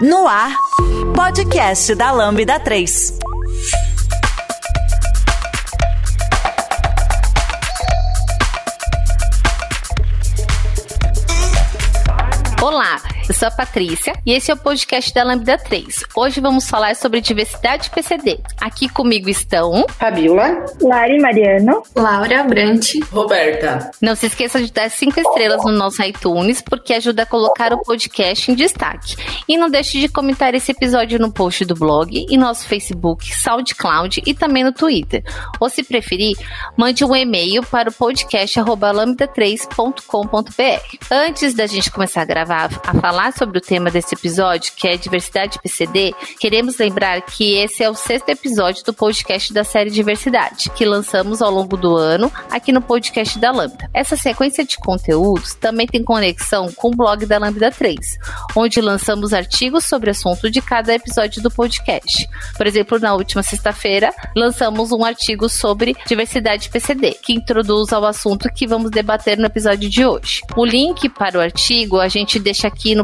No ar, podcast da Lambda 3. Olá, eu sou a Patrícia e esse é o podcast da Lambda 3. Hoje vamos falar sobre diversidade PCD. Aqui comigo estão Fabiola, Lari Mariano, Laura Brant, Roberta. Não se esqueça de dar cinco estrelas no nosso iTunes, porque ajuda a colocar o podcast em destaque. E não deixe de comentar esse episódio no post do blog, e nosso Facebook, SoundCloud e também no Twitter. Ou se preferir, mande um e-mail para o podcast lambda3.com.br. Antes da gente começar a gravar, a falar sobre o tema desse episódio, que é diversidade PCD, queremos lembrar que esse é o sexto episódio do podcast da série Diversidade, que lançamos ao longo do ano aqui no podcast da Lambda. Essa sequência de conteúdos também tem conexão com o blog da Lambda 3, onde lançamos artigos sobre assunto de cada episódio do podcast. Por exemplo, na última sexta-feira, lançamos um artigo sobre diversidade PCD, que introduz ao assunto que vamos debater no episódio de hoje. O link para o artigo a gente deixa aqui no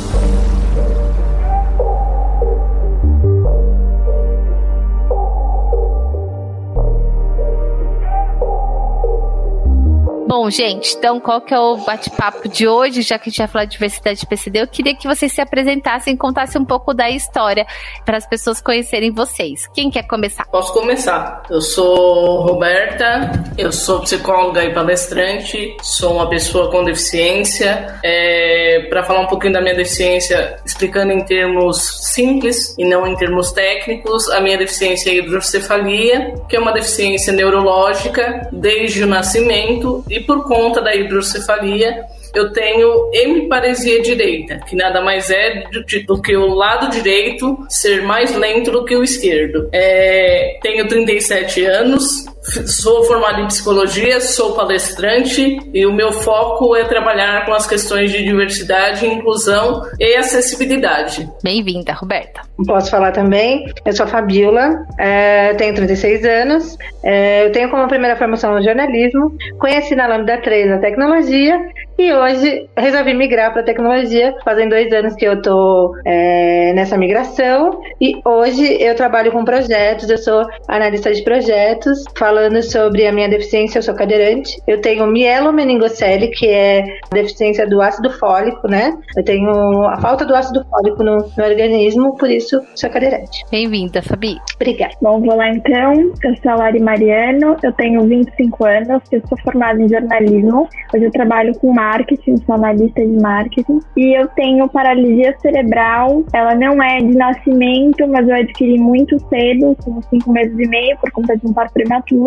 Bom, gente, então qual que é o bate-papo de hoje? Já que a gente vai falar de diversidade de PCD, eu queria que vocês se apresentassem e contassem um pouco da história para as pessoas conhecerem vocês. Quem quer começar? Posso começar. Eu sou Roberta, eu sou psicóloga e palestrante, sou uma pessoa com deficiência. É, para falar um pouquinho da minha deficiência, explicando em termos simples e não em termos técnicos, a minha deficiência é hidrocefalia, que é uma deficiência neurológica desde o nascimento e por conta da hidrocefalia, eu tenho hemiparesia direita, que nada mais é do, que o lado direito ser mais lento do que o esquerdo. É, tenho 37 anos, sou formado em psicologia, sou palestrante e o meu foco é trabalhar com as questões de diversidade, inclusão e acessibilidade. Bem-vinda, Roberta. Posso falar também? Eu sou a Fabiola, é, tenho 36 anos, é, eu tenho como primeira formação no jornalismo, conheci na Lambda 3 a tecnologia e hoje resolvi migrar para tecnologia. Fazem dois anos que eu estou é, nessa migração e hoje eu trabalho com projetos. Eu sou analista de projetos. Falando sobre a minha deficiência, eu sou cadeirante. Eu tenho mielomeningocele, que é a deficiência do ácido fólico, né? Eu tenho a falta do ácido fólico no, no organismo, por isso sou cadeirante. Bem-vinda, Fabi. Obrigada. Bom, vou lá então. Eu sou a Lari Mariano, eu tenho 25 anos, eu sou formada em jornalismo. Hoje eu trabalho com marketing, sou analista de marketing. E eu tenho paralisia cerebral. Ela não é de nascimento, mas eu adquiri muito cedo, com 5 meses e meio, por conta de um parto prematuro.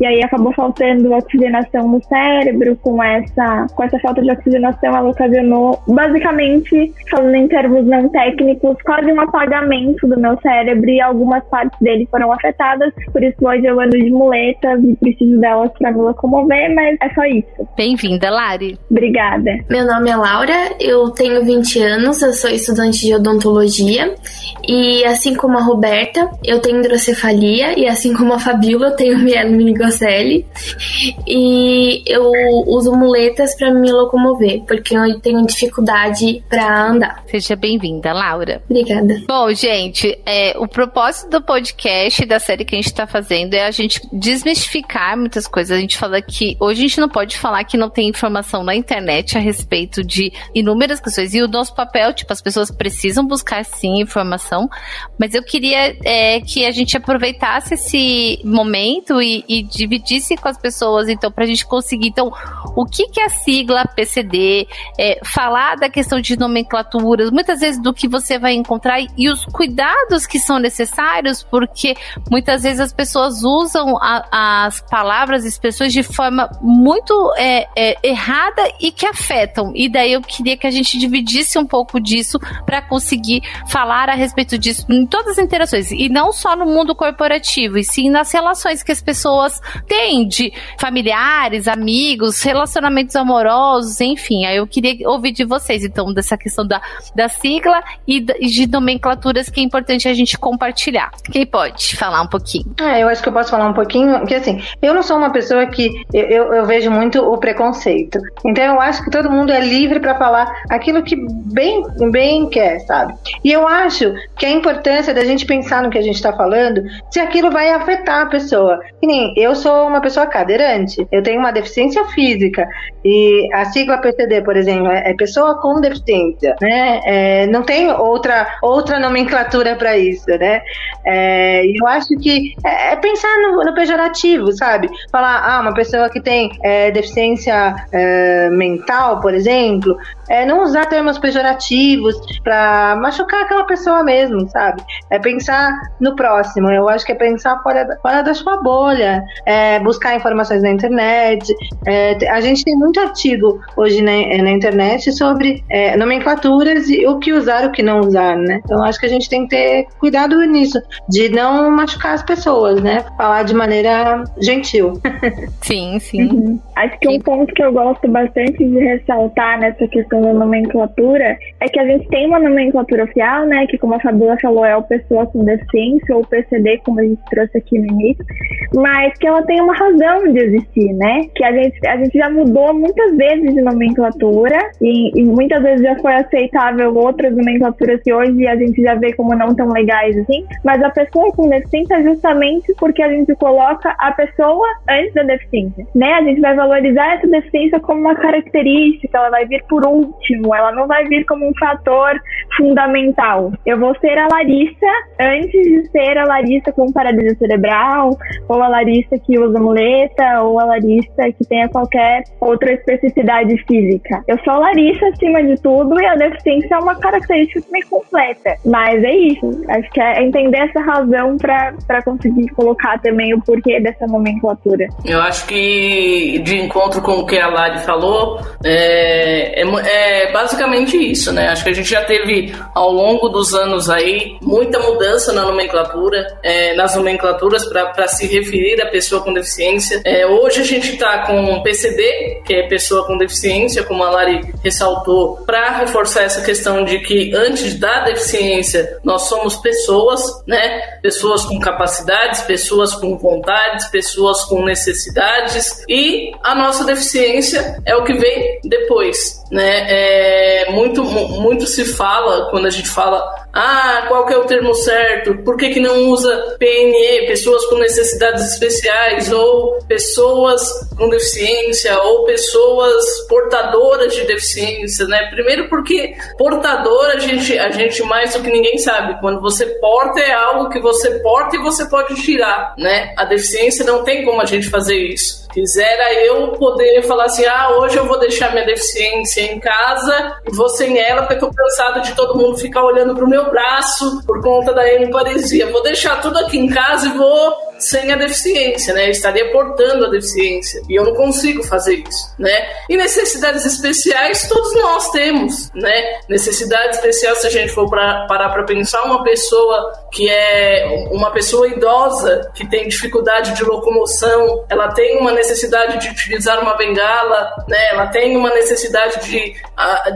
E aí acabou faltando oxigenação no cérebro. Com essa, com essa falta de oxigenação, ela ocasionou, basicamente, falando em termos não técnicos, quase um apagamento do meu cérebro e algumas partes dele foram afetadas. Por isso, hoje eu ando de muletas e preciso delas para me locomover, mas é só isso. Bem-vinda, Lari. Obrigada. Meu nome é Laura, eu tenho 20 anos, eu sou estudante de odontologia e assim como a Roberta, eu tenho hidrocefalia e assim como a Fabíola, eu tenho mielomeningocele e eu uso muletas para me locomover, porque eu tenho dificuldade para andar. Seja bem-vinda, Laura. Obrigada. Bom, gente, é, o propósito do podcast, da série que a gente tá fazendo, é a gente desmistificar muitas coisas. A gente fala que hoje a gente não pode falar que não tem informação na internet a respeito de inúmeras questões. E o nosso papel, tipo, as pessoas precisam buscar sim informação, mas eu queria é, que a gente aproveitasse esse momento e, e dividisse com as pessoas, então, pra gente conseguir. Então, o que, que é a sigla PCD? É, falar da questão de nomenclaturas, muitas vezes do que você vai encontrar e os cuidados que são necessários, porque muitas vezes as pessoas usam a, as palavras, expressões de forma muito é, é, errada e que afetam. E daí eu queria que a gente dividisse um pouco disso para conseguir falar a respeito disso em todas as interações e não só no mundo corporativo, e sim nas relações que as pessoas têm de familiares, amigos, relacionamentos amorosos, enfim. Aí eu queria ouvir de vocês, então, dessa questão da, da sigla e de nomenclaturas que é importante a gente compartilhar. Quem pode falar um pouquinho? Ah, eu acho que eu posso falar um pouquinho, porque assim, eu não sou uma pessoa que eu, eu vejo muito o preconceito. Então eu acho que todo mundo é livre para falar aquilo que bem, bem quer, sabe? E eu acho que a importância da gente pensar no que a gente está falando, se aquilo vai afetar a pessoa. Que nem eu sou uma pessoa cadeirante, eu tenho uma deficiência física e a sigla PCD, por exemplo, é, é pessoa com deficiência, né? É, não tem outra outra nomenclatura para isso, né? É, eu acho que é, é pensar no, no, pejorativo, sabe? Falar, ah, uma pessoa que tem é, deficiência é, mental, por exemplo, é, não usar termos pejorativos para machucar aquela pessoa mesmo, sabe? É pensar no próximo. Eu acho que é pensar fora, fora da sua bolha, é, buscar informações na internet. É, a gente tem muito artigo hoje na, é, na internet sobre é, nomenclaturas e o que usar o que não usar, né? Então acho que a gente tem que ter cuidado nisso, de não machucar as pessoas, né? Falar de maneira gentil. Sim, sim. Uhum. Acho que um ponto que eu gosto bastante de ressaltar nessa questão questão da nomenclatura é que a gente tem uma nomenclatura oficial, né? Que como a Fabiola falou, é o pessoa com deficiência ou PCD, como a gente trouxe aqui no início, mas que ela tem uma razão de existir, né? Que a gente, a gente já mudou muitas vezes de nomenclatura e, e muitas vezes já foi aceitável outras nomenclaturas que hoje a gente já vê como não tão legais assim, mas a pessoa com deficiência é justamente porque a gente coloca a pessoa antes da deficiência, né? A gente vai valorizar essa deficiência como uma característica, ela vai vir por último, ela não vai vir como um fator fundamental. Eu vou ser a Larissa antes de ser a Larissa com paralisia cerebral, ou a Larissa que usa muleta, ou a Larissa que tenha qualquer outra especificidade física. Eu sou a Larissa acima de tudo e a deficiência é uma característica também completa. Mas é isso. Acho que é entender essa razão para conseguir colocar também o porquê dessa nomenclatura. Eu acho que de encontro com o que a Lari falou, é, é, é basicamente isso, né? Acho que a gente já teve ao longo dos anos aí muita mudança na nomenclatura, é, nas nomenclaturas para se referir à pessoa com deficiência. É, hoje a gente está com PCD, que é pessoa com deficiência, como a Lari ressaltou, para reforçar essa questão de que antes da deficiência nós somos pessoas, né? Pessoas com capacidades, pessoas com vontades, pessoas com necessidades e a nossa deficiência é o que vem depois, né? É, muito, muito se fala quando a gente fala ah, qual que é o termo certo? Por que, que não usa PNE, pessoas com necessidades especiais, ou pessoas com deficiência, ou pessoas portadoras de deficiência, né? Primeiro porque portador a gente, a gente mais do que ninguém sabe. Quando você porta é algo que você porta e você pode tirar, né? A deficiência não tem como a gente fazer isso. Quisera eu poder falar assim, ah, hoje eu vou deixar minha deficiência em casa e vou sem ela porque eu tô cansado de todo mundo ficar olhando pro meu braço por conta da hemiparesia. Vou deixar tudo aqui em casa e vou sem a deficiência, né? Eu estaria portando a deficiência e eu não consigo fazer isso, né? E necessidades especiais todos nós temos, né? Necessidade especial se a gente for pra, parar para pensar uma pessoa que é uma pessoa idosa que tem dificuldade de locomoção, ela tem uma necessidade de utilizar uma bengala, né? Ela tem uma necessidade de,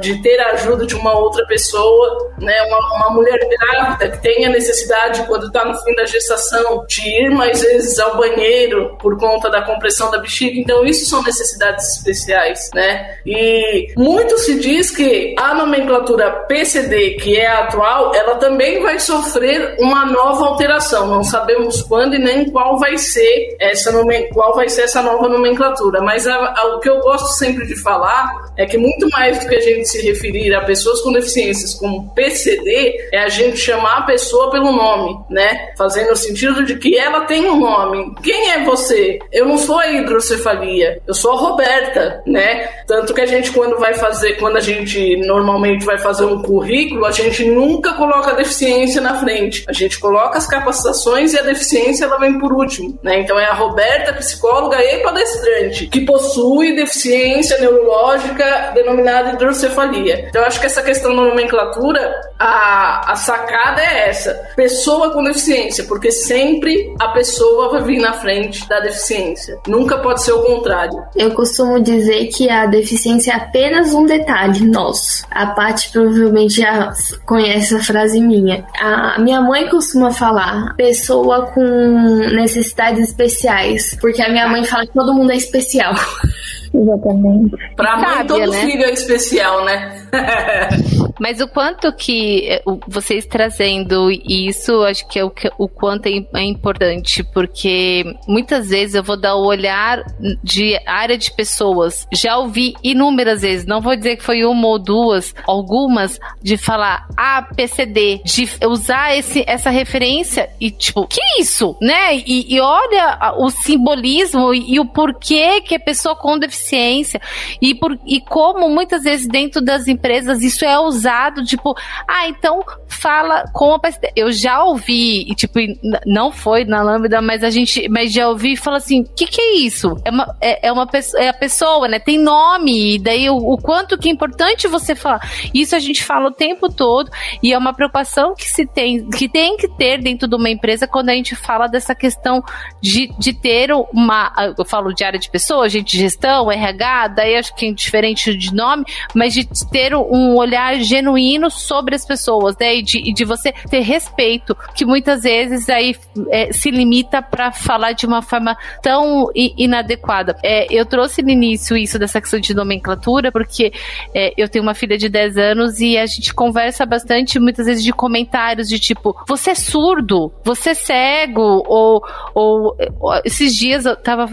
de ter a ajuda de uma outra pessoa, né? Uma, uma mulher grávida que tem a necessidade quando está no fim da gestação de ir mais mais vezes ao banheiro por conta da compressão da bexiga. Então, isso são necessidades especiais, né? E muito se diz que a nomenclatura PCD, que é a atual, ela também vai sofrer uma nova alteração. Não sabemos quando e nem qual vai ser essa, qual vai ser essa nova nomenclatura. Mas a, a, o que eu gosto sempre de falar é que muito mais do que a gente se referir a pessoas com deficiências como PCD, é a gente chamar a pessoa pelo nome, né? Fazendo o sentido de que ela tem um nome. Quem é você? Eu não sou a hidrocefalia, eu sou a Roberta, né? Tanto que a gente, quando vai fazer, quando a gente normalmente vai fazer um currículo, a gente nunca coloca a deficiência na frente. A gente coloca as capacitações e a deficiência ela vem por último, né? Então é a Roberta, psicóloga e palestrante, que possui deficiência neurológica denominada hidrocefalia. Então eu acho que essa questão da nomenclatura, a, a sacada é essa: pessoa com deficiência, porque sempre a pessoa vai vir na frente da deficiência. Nunca pode ser o contrário. Eu costumo dizer que a deficiência é apenas um detalhe nosso. A Paty provavelmente já conhece a frase minha. A minha mãe costuma falar pessoa com necessidades especiais, porque a minha mãe fala que todo mundo é especial. Exatamente. Pra mãe, todo né? filho é especial, né? Mas o quanto que eh, vocês trazendo isso, acho que é o, que, o quanto é, é importante, porque muitas vezes eu vou dar o olhar de área de pessoas. Já ouvi inúmeras vezes, não vou dizer que foi uma ou duas, algumas, de falar, ah, PCD, de usar esse, essa referência e tipo, que isso, né? E, e olha o simbolismo e, e o porquê que a pessoa com deficiência e, por, e como muitas vezes dentro das empresas isso é usado, tipo, ah, então fala com a. Eu já ouvi, e tipo, não foi na Lambda, mas a gente, mas já ouvi e fala assim, o que que é isso? É uma, é, é uma pessoa, é a pessoa, né? Tem nome, e daí o, o quanto que é importante você falar. Isso a gente fala o tempo todo e é uma preocupação que se tem, que tem que ter dentro de uma empresa quando a gente fala dessa questão de, de ter uma, eu falo de área de pessoas, gente de gestão, RH, daí acho que é diferente de nome, mas de ter um olhar genuíno sobre as pessoas, né? E de, de você ter respeito, que muitas vezes aí é, se limita para falar de uma forma tão inadequada. É, eu trouxe no início isso dessa questão de nomenclatura, porque é, eu tenho uma filha de 10 anos e a gente conversa bastante, muitas vezes, de comentários de tipo, você é surdo, você é cego, ou, ou esses dias eu tava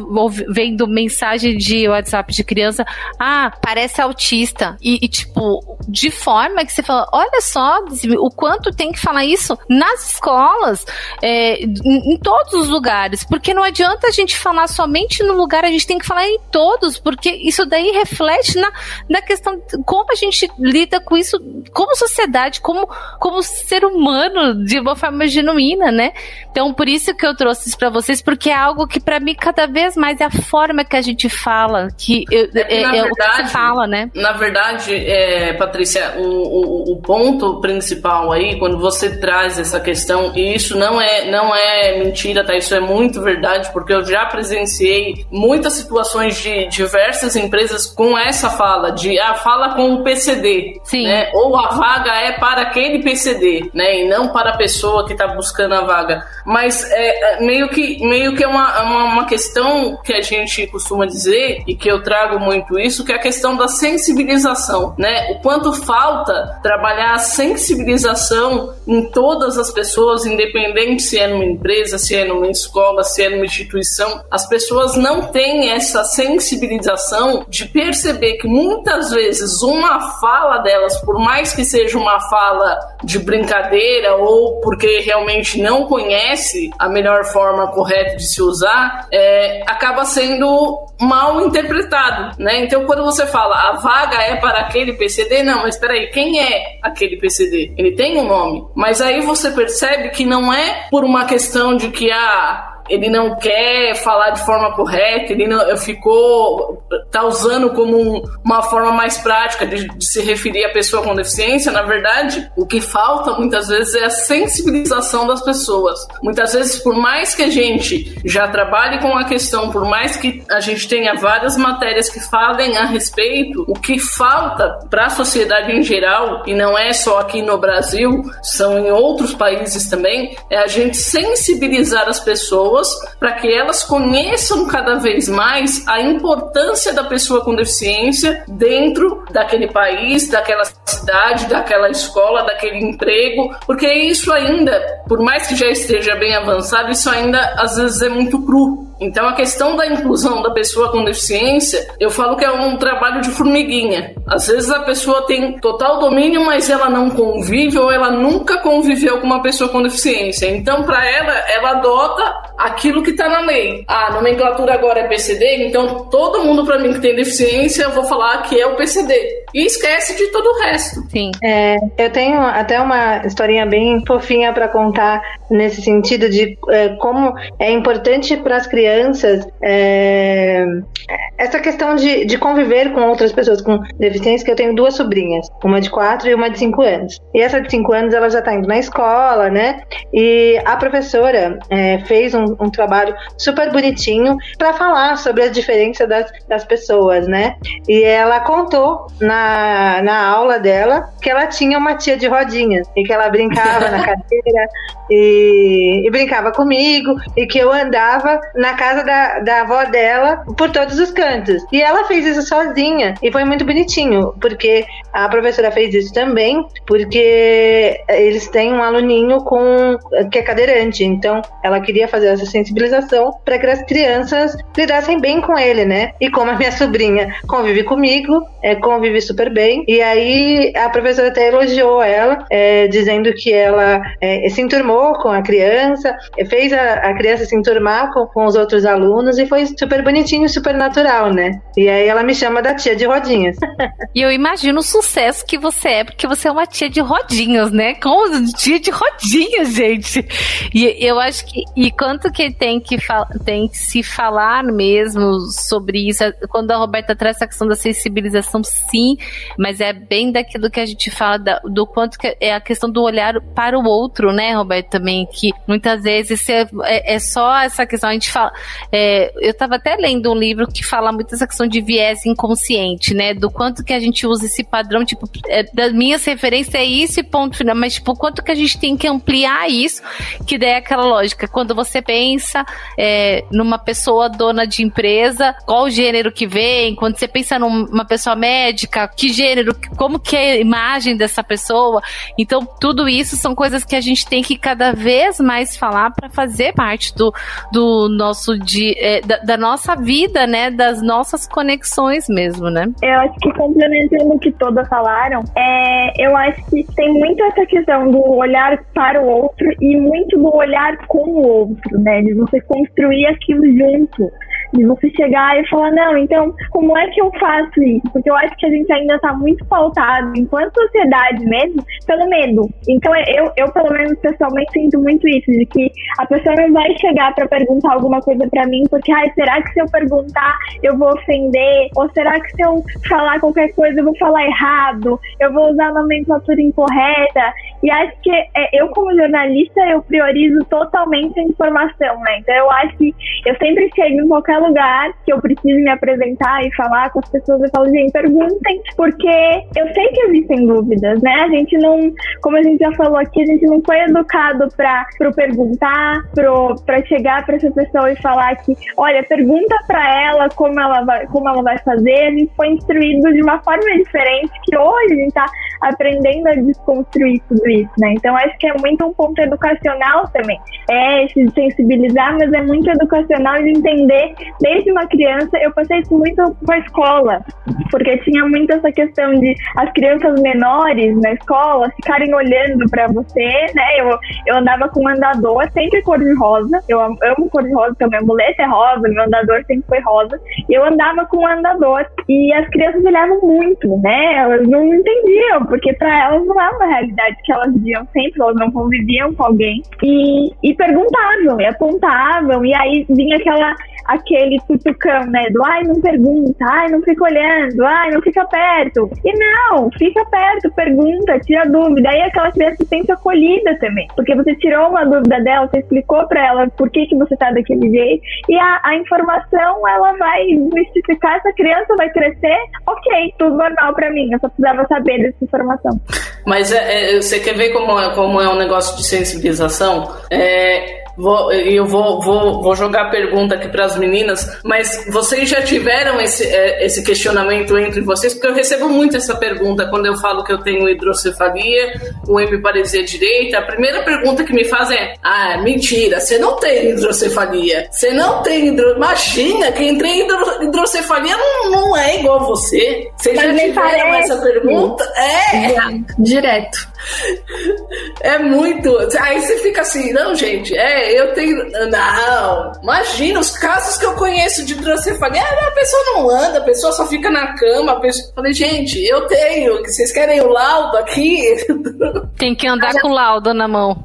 vendo mensagem de WhatsApp de criança, ah, parece autista. E, e tipo, de forma que você fala, olha só o quanto tem que falar isso nas escolas, é, em, em, todos os lugares, porque não adianta a gente falar somente no lugar, a gente tem que falar em todos, porque isso daí reflete na, na questão como a gente lida com isso como sociedade, como, como ser humano, de uma forma genuína, né? Então, por isso que eu trouxe isso para vocês, porque é algo que para mim cada vez mais é a forma que a gente fala, que eu, é, é, verdade, o que você fala, né? Na verdade, é, Patrícia, o, o, o, ponto principal aí, quando você traz essa questão, e isso não é, não é mentira, tá? Isso é muito verdade, porque eu já presenciei muitas situações de diversas empresas com essa fala, de a ah, fala com o PCD, Sim. né? Ou a vaga é para aquele PCD, né? E não para a pessoa que está buscando a vaga. Mas é, é, meio que meio que é uma, uma, uma questão que a gente costuma dizer e que eu trago muito isso, que é a questão da sensibilização, né? O quanto falta trabalhar a sensibilização em todas as pessoas, independente se é numa empresa, se é numa escola, se é numa instituição, as pessoas não têm essa sensibilização de perceber que muitas vezes uma fala delas, por mais que seja uma fala de brincadeira ou porque realmente não conhece a melhor forma correta de se usar, é, acaba sendo mal interpretado, né? Então quando você fala a vaga é para aquele PCD, não, mas espera aí, quem é aquele PCD? Ele tem um nome, mas aí você percebe que não é por uma questão de que ah, ele não quer falar de forma correta, ele não ficou tá usando como um, uma forma mais prática de, de, se referir à pessoa com deficiência. Na verdade, o que falta muitas vezes é a sensibilização das pessoas. Muitas vezes, por mais que a gente já trabalhe com a questão, por mais que a gente tenha várias matérias que falem a respeito, o que falta para a sociedade em geral e não é só aqui no Brasil, são em outros países também, é a gente sensibilizar as pessoas pessoas para que elas conheçam cada vez mais a importância da pessoa com deficiência dentro daquele país, daquela cidade, daquela escola, daquele emprego, porque isso ainda, por mais que já esteja bem avançado, isso ainda às vezes é muito cru. Então a questão da inclusão da pessoa com deficiência, eu falo que é um trabalho de formiguinha. Às vezes a pessoa tem total domínio, mas ela não convive ou ela nunca conviveu com uma pessoa com deficiência. Então para ela, ela adota aquilo que está na lei. A nomenclatura agora é PCD, então todo mundo para mim que tem deficiência, eu vou falar que é o PCD. E esquece de todo o resto. Sim. É, eu tenho até uma historinha bem fofinha para contar nesse sentido de é, como é importante para as crianças é, essa questão de, de conviver com outras pessoas com deficiência, que eu tenho duas sobrinhas, uma de quatro e uma de cinco anos. E essa de cinco anos, ela já está indo na escola, né? E a professora é, fez um, um, trabalho super bonitinho para falar sobre a diferença das, das pessoas, né? E ela contou na, na aula dela que ela tinha uma tia de rodinhas e que ela brincava na cadeira e, e, brincava comigo e que eu andava na casa da, da avó dela por todos os cantos. E ela fez isso sozinha e foi muito bonitinho, porque a professora fez isso também, porque eles têm um aluninho com que é cadeirante, então ela queria fazer essa sensibilização para que as crianças lidassem bem com ele, né? E como a minha sobrinha convive comigo, é, convive super bem, e aí a professora até elogiou ela, é, dizendo que ela é, se enturmou com a criança, fez a, a criança se enturmar com, com os outros alunos e foi super bonitinho, super natural, né? E aí ela me chama da tia de rodinhas. e eu imagino o sucesso que você é, porque você é uma tia de rodinhas, né? Como tia de rodinhas, gente. E eu acho que. E quanto que tem que, tem que se falar mesmo sobre isso? Quando a Roberta traz essa questão da sensibilização, sim, mas é bem daquilo que a gente fala, da, do quanto que é a questão do olhar para o outro, né, Roberta? Também, que muitas vezes é, é, é só essa questão, a gente fala. É, eu estava até lendo um livro que fala muito essa questão de viés inconsciente, né? Do quanto que a gente usa esse padrão, tipo, é, das minhas referências é isso e ponto final, mas tipo, quanto que a gente tem que ampliar isso, que daí é aquela lógica, quando você pensa é, numa pessoa dona de empresa, qual o gênero que vem, quando você pensa numa pessoa médica, que gênero, como que é a imagem dessa pessoa, então tudo isso são coisas que a gente tem que cada vez mais falar para fazer parte do, do nosso, de, é, da, da nossa vida, né, das nossas conexões mesmo, né? Eu acho que complementando o que todas falaram, é, eu acho que tem muito essa questão do olhar para o outro e muito do olhar com o outro, né? De você construir aquilo junto de você chegar e falar, não, então, como é que eu faço isso? Porque eu acho que a gente ainda está muito pautado, enquanto sociedade mesmo, pelo medo. Então, eu, eu pelo menos, pessoalmente, sinto muito isso, de que a pessoa não vai chegar para perguntar alguma coisa para mim, porque, ai, será que se eu perguntar eu vou ofender? Ou será que se eu falar qualquer coisa eu vou falar errado? Eu vou usar a nomenclatura incorreta? E acho que é, eu, como jornalista, eu priorizo totalmente a informação, né? Então, eu acho que eu sempre chego em qualquer lugar que eu preciso me apresentar e falar com as pessoas, eu falo, gente, perguntem, porque eu sei que existem dúvidas, né? A gente não, como a gente já falou aqui, a gente não foi educado para pro perguntar, pro, pra chegar para essa pessoa e falar que, olha, pergunta para ela como ela vai, como ela vai fazer. A gente foi instruído de uma forma diferente que hoje a gente tá aprendendo a desconstruir tudo isso, né? Então acho que é muito um ponto educacional também. É esse sensibilizar, mas é muito educacional de entender desde uma criança. Eu passei isso muito com a escola, porque tinha muito essa questão de as crianças menores na escola ficarem olhando para você, né? Eu, eu andava com um andador sempre cor de rosa. Eu amo cor de rosa, então minha muleta é rosa, meu andador sempre foi rosa. E eu andava com um andador e as crianças olhavam muito, né? Elas não entendiam porque para elas não é uma realidade que elas viam sempre, elas não conviviam com alguém. E, e perguntavam, e apontavam, e aí vinha aquela aquele tutucão, né? Do ai, não pergunta, ai, não fica olhando, ai, não fica perto. E não, fica perto, pergunta, tira dúvida. Aí aquela criança se sente acolhida também. Porque você tirou uma dúvida dela, você explicou para ela por que, que você tá daquele jeito. E a, a informação, ela vai mistificar essa criança, vai crescer. Ok, tudo normal para mim. Eu só precisava saber dessa informação. Mas é, é, você quer ver como é, como é um negócio de sensibilização? É, Vou, eu vou, vou, vou jogar a pergunta aqui para as meninas, mas vocês já tiveram esse, é, esse questionamento entre vocês? Porque eu recebo muito essa pergunta quando eu falo que eu tenho hidrocefalia, o hemiparesia direita. A primeira pergunta que me fazem é: Ah, mentira, você não tem hidrocefalia. Você não tem hidro... Imagina, quem tem hidro... hidrocefalia não, não é igual você. Vocês já tiveram essa pergunta? É! Já, direto. É muito. Aí você fica assim, não, gente, é, eu tenho. Não, imagina os casos que eu conheço de hidrocefalia. a pessoa não anda, a pessoa só fica na cama. A pessoa... Falei, gente, eu tenho. Vocês querem o laudo aqui? Tem que andar com o laudo na mão.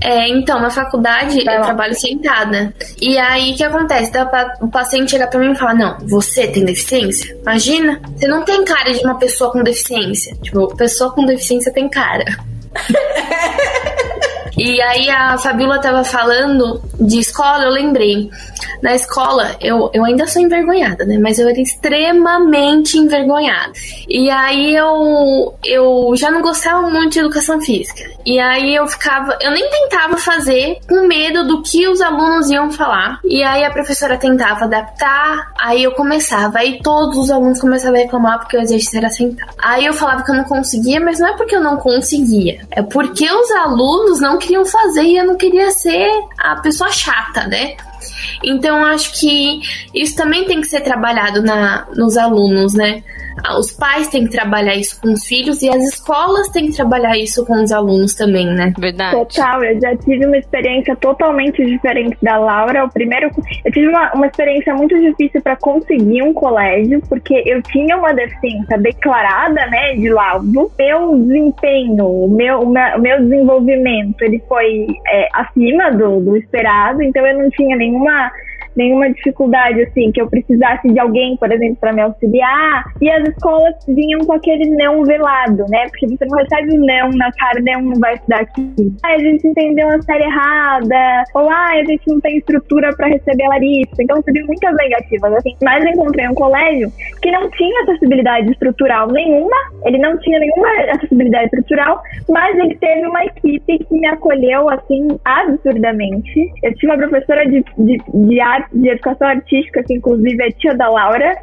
É, então, na faculdade eu trabalho sentada. E aí o que acontece? O paciente chega pra mim e fala: Não, você tem deficiência? Imagina, você não tem cara de uma pessoa com deficiência. Tipo, pessoa com deficiência tem cara. E aí a Fabiola tava falando de escola, eu lembrei. Na escola, eu, eu ainda sou envergonhada, né? Mas eu era extremamente envergonhada. E aí eu, eu já não gostava muito de educação física. E aí eu ficava, eu nem tentava fazer com medo do que os alunos iam falar. E aí a professora tentava adaptar, aí eu começava, aí todos os alunos começavam a reclamar porque o exercício era sentado. Aí eu falava que eu não conseguia, mas não é porque eu não conseguia, é porque os alunos não queriam fazer e eu não queria ser a pessoa chata, né? Então acho que isso também tem que ser trabalhado na, nos alunos, né? Ah, os pais têm que trabalhar isso com os filhos e as escolas têm que trabalhar isso com os alunos também, né? Verdade. Total, eu já tive uma experiência totalmente diferente da Laura. O primeiro, eu tive uma, uma experiência muito difícil para conseguir um colégio, porque eu tinha uma deficiência declarada, né, de laudo. Meu desempenho, o meu, o meu desenvolvimento, ele foi é, acima do, do esperado, então eu não tinha nenhuma nenhuma dificuldade, assim, que eu precisasse de alguém, por exemplo, para me auxiliar. E as escolas vinham com aquele não velado, né? Porque você não recebe um não na cara, não, não vai estudar aqui. Ah, a gente entendeu a série errada, ou ah, a gente não tem estrutura para receber a Larissa. Então, recebi muitas negativas, assim. Mas encontrei um colégio que não tinha acessibilidade estrutural nenhuma, ele não tinha nenhuma acessibilidade estrutural, mas ele teve uma equipe que me acolheu, assim, absurdamente. Eu tinha uma professora de, de, de de educação artística, que inclusive é tia da Laura,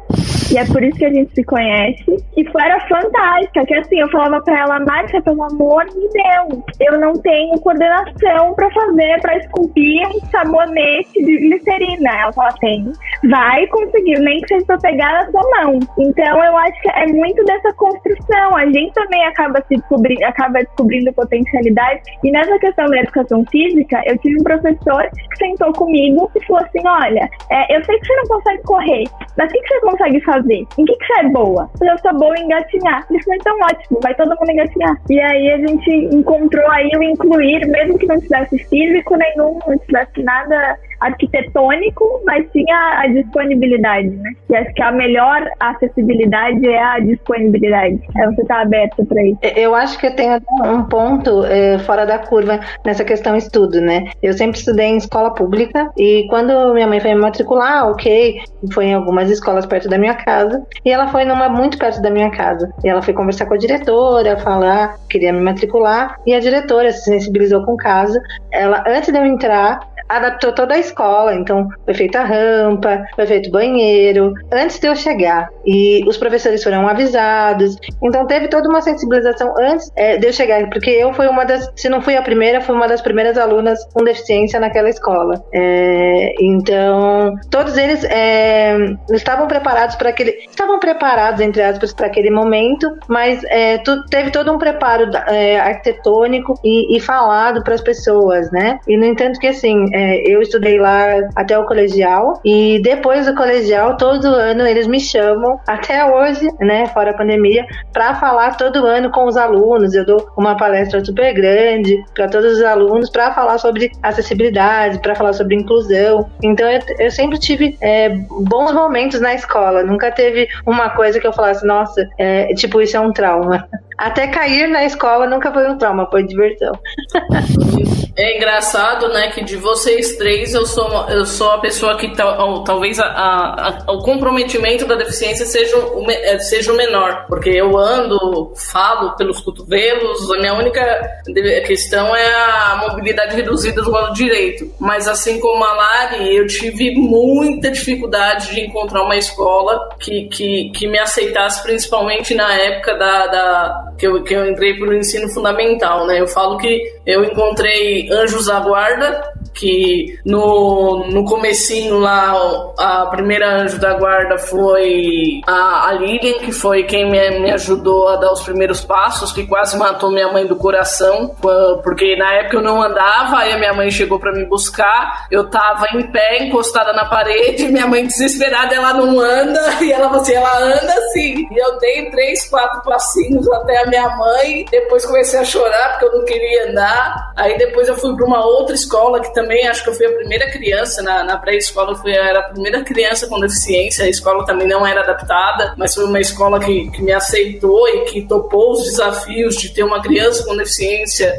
e é por isso que a gente se conhece. E era fantástica, que assim, eu falava pra ela, Márcia, pelo amor de Deus, eu não tenho coordenação pra fazer, pra esculpir um sabonete de glicerina. Ela falou, tem, vai conseguir, nem que seja pra pegar na sua mão. Então eu acho que é muito dessa construção. A gente também acaba se descobrindo, acaba descobrindo potencialidade. E nessa questão da educação física, eu tive um professor que sentou comigo e falou assim: olha, é, eu sei que você não consegue correr, mas o que, que você consegue fazer? Em que, que você é boa? Eu sou boa em engatinhar. Ele falou, então ótimo, vai todo mundo engatinhar. E aí a gente encontrou aí o incluir, mesmo que não tivesse físico nenhum, não tivesse nada arquitetônico, mas tinha a disponibilidade, né? E acho que a melhor acessibilidade é a disponibilidade. É você estar tá aberto para isso. Eu acho que eu tenho um ponto é, fora da curva nessa questão estudo, né? Eu sempre estudei em escola pública e quando minha mãe foi me matricular, ok, foi em algumas escolas perto da minha casa e ela foi numa muito perto da minha casa. E ela foi conversar com a diretora, falar, queria me matricular e a diretora se sensibilizou com o caso. Ela antes de eu entrar, adaptou toda a escola, então foi feita rampa, foi feito banheiro, antes de eu chegar. E os professores foram avisados, então teve toda uma sensibilização antes é, de eu chegar, porque eu fui uma das, se não fui a primeira, fui uma das primeiras alunas com deficiência naquela escola. É, então, todos eles é, estavam preparados para aquele, estavam preparados, entre aspas, para aquele momento, mas é, tu, teve todo um preparo é, arquitetônico e, e falado para as pessoas, né? E no entanto que assim, é, eu estudei lá até o colegial e depois do colegial, todo ano eles me chamam, até hoje, né, fora a pandemia, para falar todo ano com os alunos. Eu dou uma palestra super grande para todos os alunos para falar sobre acessibilidade, para falar sobre inclusão. Então eu, eu sempre tive é, bons momentos na escola, nunca teve uma coisa que eu falasse, nossa, é, tipo, isso é um trauma. Até cair na escola nunca foi um trauma, foi diversão. É engraçado, né, que de vocês três eu sou, eu sou a pessoa que tal, talvez a, a, a, o comprometimento da deficiência seja o, é, seja o menor, porque eu ando, falo pelos cotovelos, a minha única questão é a mobilidade reduzida do lado direito. Mas assim como a Lari, eu tive muita dificuldade de encontrar uma escola que, que, que me aceitasse, principalmente na época da, da que eu, que eu entrei pelo ensino fundamental, né? Eu falo que eu encontrei Anjos da Guarda, que no, no comecinho lá, a primeira anjo da guarda foi a, a Lilian, que foi quem me, me ajudou a dar os primeiros passos, que quase matou minha mãe do coração, porque na época eu não andava, aí a minha mãe chegou para me buscar, eu tava em pé, encostada na parede, minha mãe desesperada, ela não anda, e ela assim, ela anda assim. E eu dei três, quatro passinhos até a minha mãe, depois comecei a chorar porque eu não queria andar. Aí depois eu fui para uma outra escola que também acho que eu fui a primeira criança na, na pré-escola, eu fui era a primeira criança com deficiência. A escola também não era adaptada, mas foi uma escola que, que me aceitou e que topou os desafios de ter uma criança com deficiência.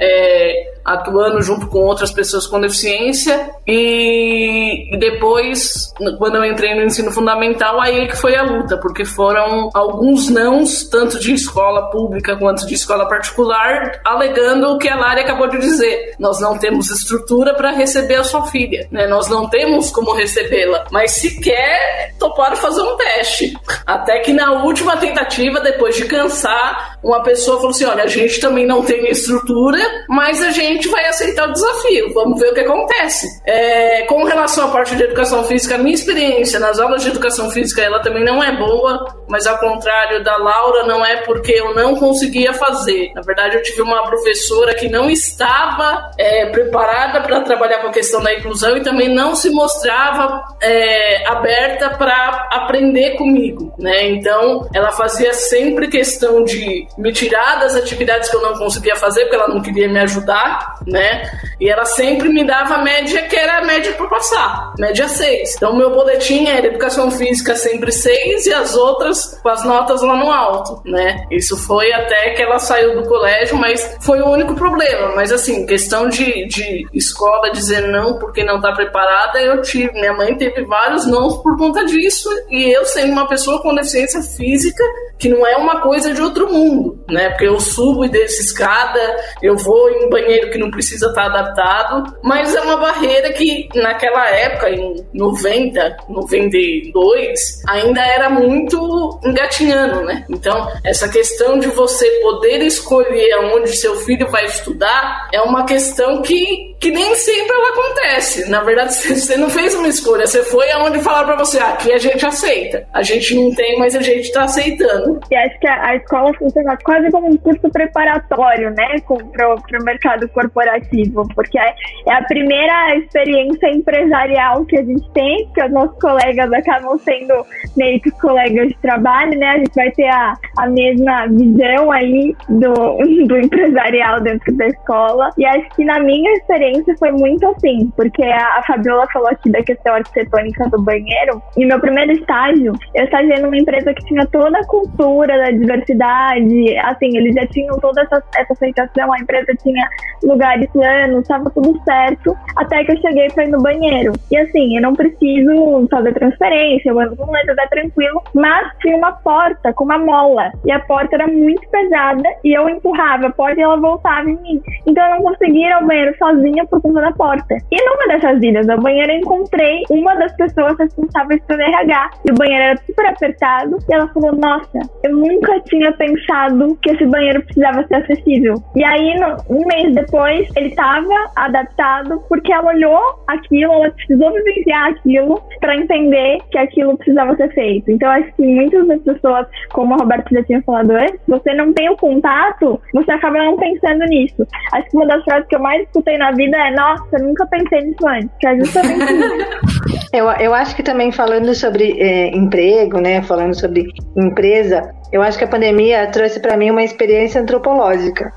É, atuando junto com outras pessoas com deficiência e depois quando eu entrei no ensino fundamental aí que foi a luta porque foram alguns nãos tanto de escola pública quanto de escola particular alegando o que a Lari acabou de dizer. Nós não temos estrutura para receber a sua filha né? Nós não temos como recebê-la mas sequer toparam fazer um teste. Até que na última tentativa depois de cansar uma pessoa falou assim olha a gente também não tem estrutura mas a gente gente vai aceitar o desafio. Vamos ver o que acontece. É, com relação à parte de educação física, minha experiência nas aulas de educação física ela também não é boa, mas ao contrário da Laura, não é porque eu não conseguia fazer. Na verdade, eu tive uma professora que não estava é, preparada para trabalhar com a questão da inclusão e também não se mostrava é, aberta para aprender comigo, né? Então, ela fazia sempre questão de me tirar das atividades que eu não conseguia fazer, porque ela não queria me ajudar né? E ela sempre me dava a média que era a média para passar, média 6. Então, meu boletim era educação física sempre 6 e as outras com as notas lá no alto, né? Isso foi até que ela saiu do colégio, mas foi o único problema. Mas, assim, questão de, de escola dizer não porque não tá preparada, eu tive. Minha mãe teve vários não por conta disso e eu, sendo uma pessoa com deficiência física, que não é uma coisa de outro mundo, né? Porque eu subo e desço escada, eu vou em um banheiro que não precisa estar adaptado, mas é uma barreira que naquela época, em 90, 92, ainda era muito engatinhando, né? Então, essa questão de você poder escolher aonde seu filho vai estudar é uma questão que, que nem sempre ela acontece. Na verdade, você não fez uma escolha, você foi aonde falaram para você, ah, aqui a gente aceita. A gente não tem, mas a gente está aceitando. E acho que a, a escola funciona quase como um curso preparatório, né, para o mercado corporativo, porque é, é, a primeira experiência empresarial que a gente tem, que os nossos colegas acabam sendo meio que colegas de trabalho, né, a gente vai ter a, a mesma visão aí do, do empresarial dentro da escola. E acho que na minha experiência foi muito assim, porque a, a Fabiola falou aqui da questão arquitetônica do banheiro, e meu primeiro estágio, eu estagiei numa empresa que tinha toda a cultura da diversidade, assim, eles já tinham toda essa, essa aceitação, a empresa tinha lugares planos, estava tudo certo, até que eu cheguei para ir no banheiro. E assim, eu não preciso fazer transferência, eu ando com letras, é tranquilo, mas tinha uma porta com uma mola, e a porta era muito pesada, e eu empurrava a porta e ela voltava em mim. Então eu não conseguia ir ao banheiro sozinha por conta da porta. E numa dessas idas ao banheiro, eu encontrei uma das pessoas responsáveis pelo RH, e o banheiro era super apertado, e ela falou, nossa, eu nunca tinha pensado que esse banheiro precisava ser acessível. E aí, um mês depois, ele estava adaptado porque ela olhou aquilo, ela precisou vivenciar aquilo para entender que aquilo precisava ser feito. Então, acho que muitas das pessoas, como a Roberta já tinha falado antes, você não tem o contato, você acaba não pensando nisso. Acho que uma das frases que eu mais escutei na vida é: Nossa, eu nunca pensei nisso antes, que é justamente isso. eu, eu acho que também falando sobre é, emprego, né, falando sobre empresa, eu acho que a pandemia trouxe para mim uma experiência antropológica.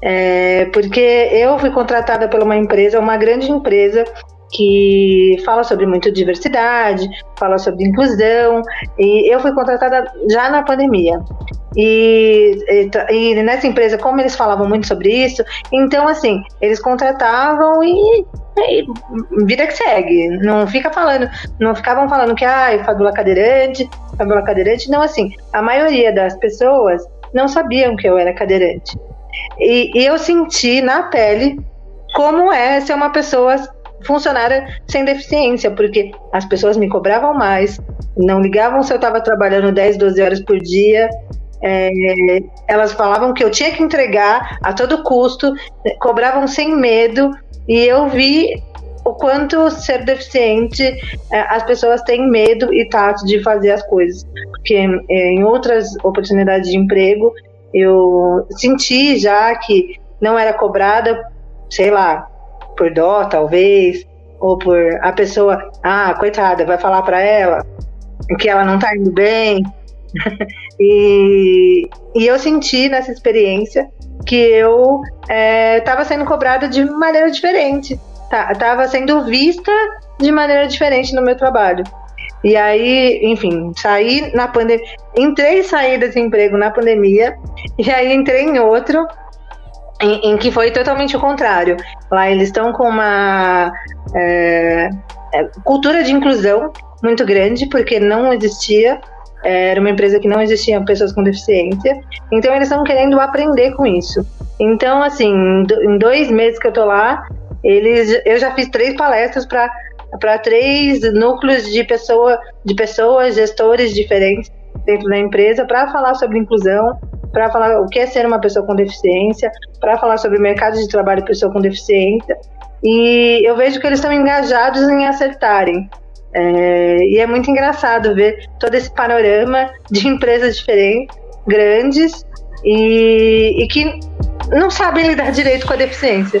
É, porque eu fui contratada por uma empresa, uma grande empresa, que fala sobre muito diversidade, fala sobre inclusão, e eu fui contratada já na pandemia. E, e, e, nessa empresa, como eles falavam muito sobre isso, então assim, eles contratavam e, e vida que segue. Não fica falando, não ficavam falando que ah, Fabiola cadeirante, Fabiola cadeirante, não assim. A maioria das pessoas não sabiam que eu era cadeirante. E, e eu senti na pele como é ser uma pessoa funcionária sem deficiência, porque as pessoas me cobravam mais, não ligavam se eu estava trabalhando 10, 12 horas por dia, é, elas falavam que eu tinha que entregar a todo custo, cobravam sem medo, e eu vi quanto ser deficiente é, as pessoas têm medo e tato de fazer as coisas. Porque é, em outras oportunidades de emprego eu senti já que não era cobrada, sei lá, por dó talvez, ou por a pessoa, ah, coitada, vai falar para ela que ela não tá indo bem. e, e eu senti nessa experiência que eu estava é, sendo cobrada de maneira diferente, tá, sendo vista de maneira diferente no meu trabalho. E aí, enfim, saí na pandemia, entrei e saí desse emprego na pandemia, e aí entrei em outro, em, em que foi totalmente o contrário. Lá eles estão com uma é, é, cultura de inclusão muito grande, porque não existia era uma empresa que não existiam pessoas com deficiência, então eles estão querendo aprender com isso. Então, assim, em dois meses que eu tô lá, eles, eu já fiz três palestras para para três núcleos de pessoa, de pessoas, gestores diferentes dentro da empresa para falar sobre inclusão, para falar o que é ser uma pessoa com deficiência, para falar sobre o mercado de trabalho de pessoa com deficiência. E eu vejo que eles estão engajados em acertarem. É, e é muito engraçado ver todo esse panorama de empresas diferentes, grandes, e, e que não sabem lidar direito com a deficiência.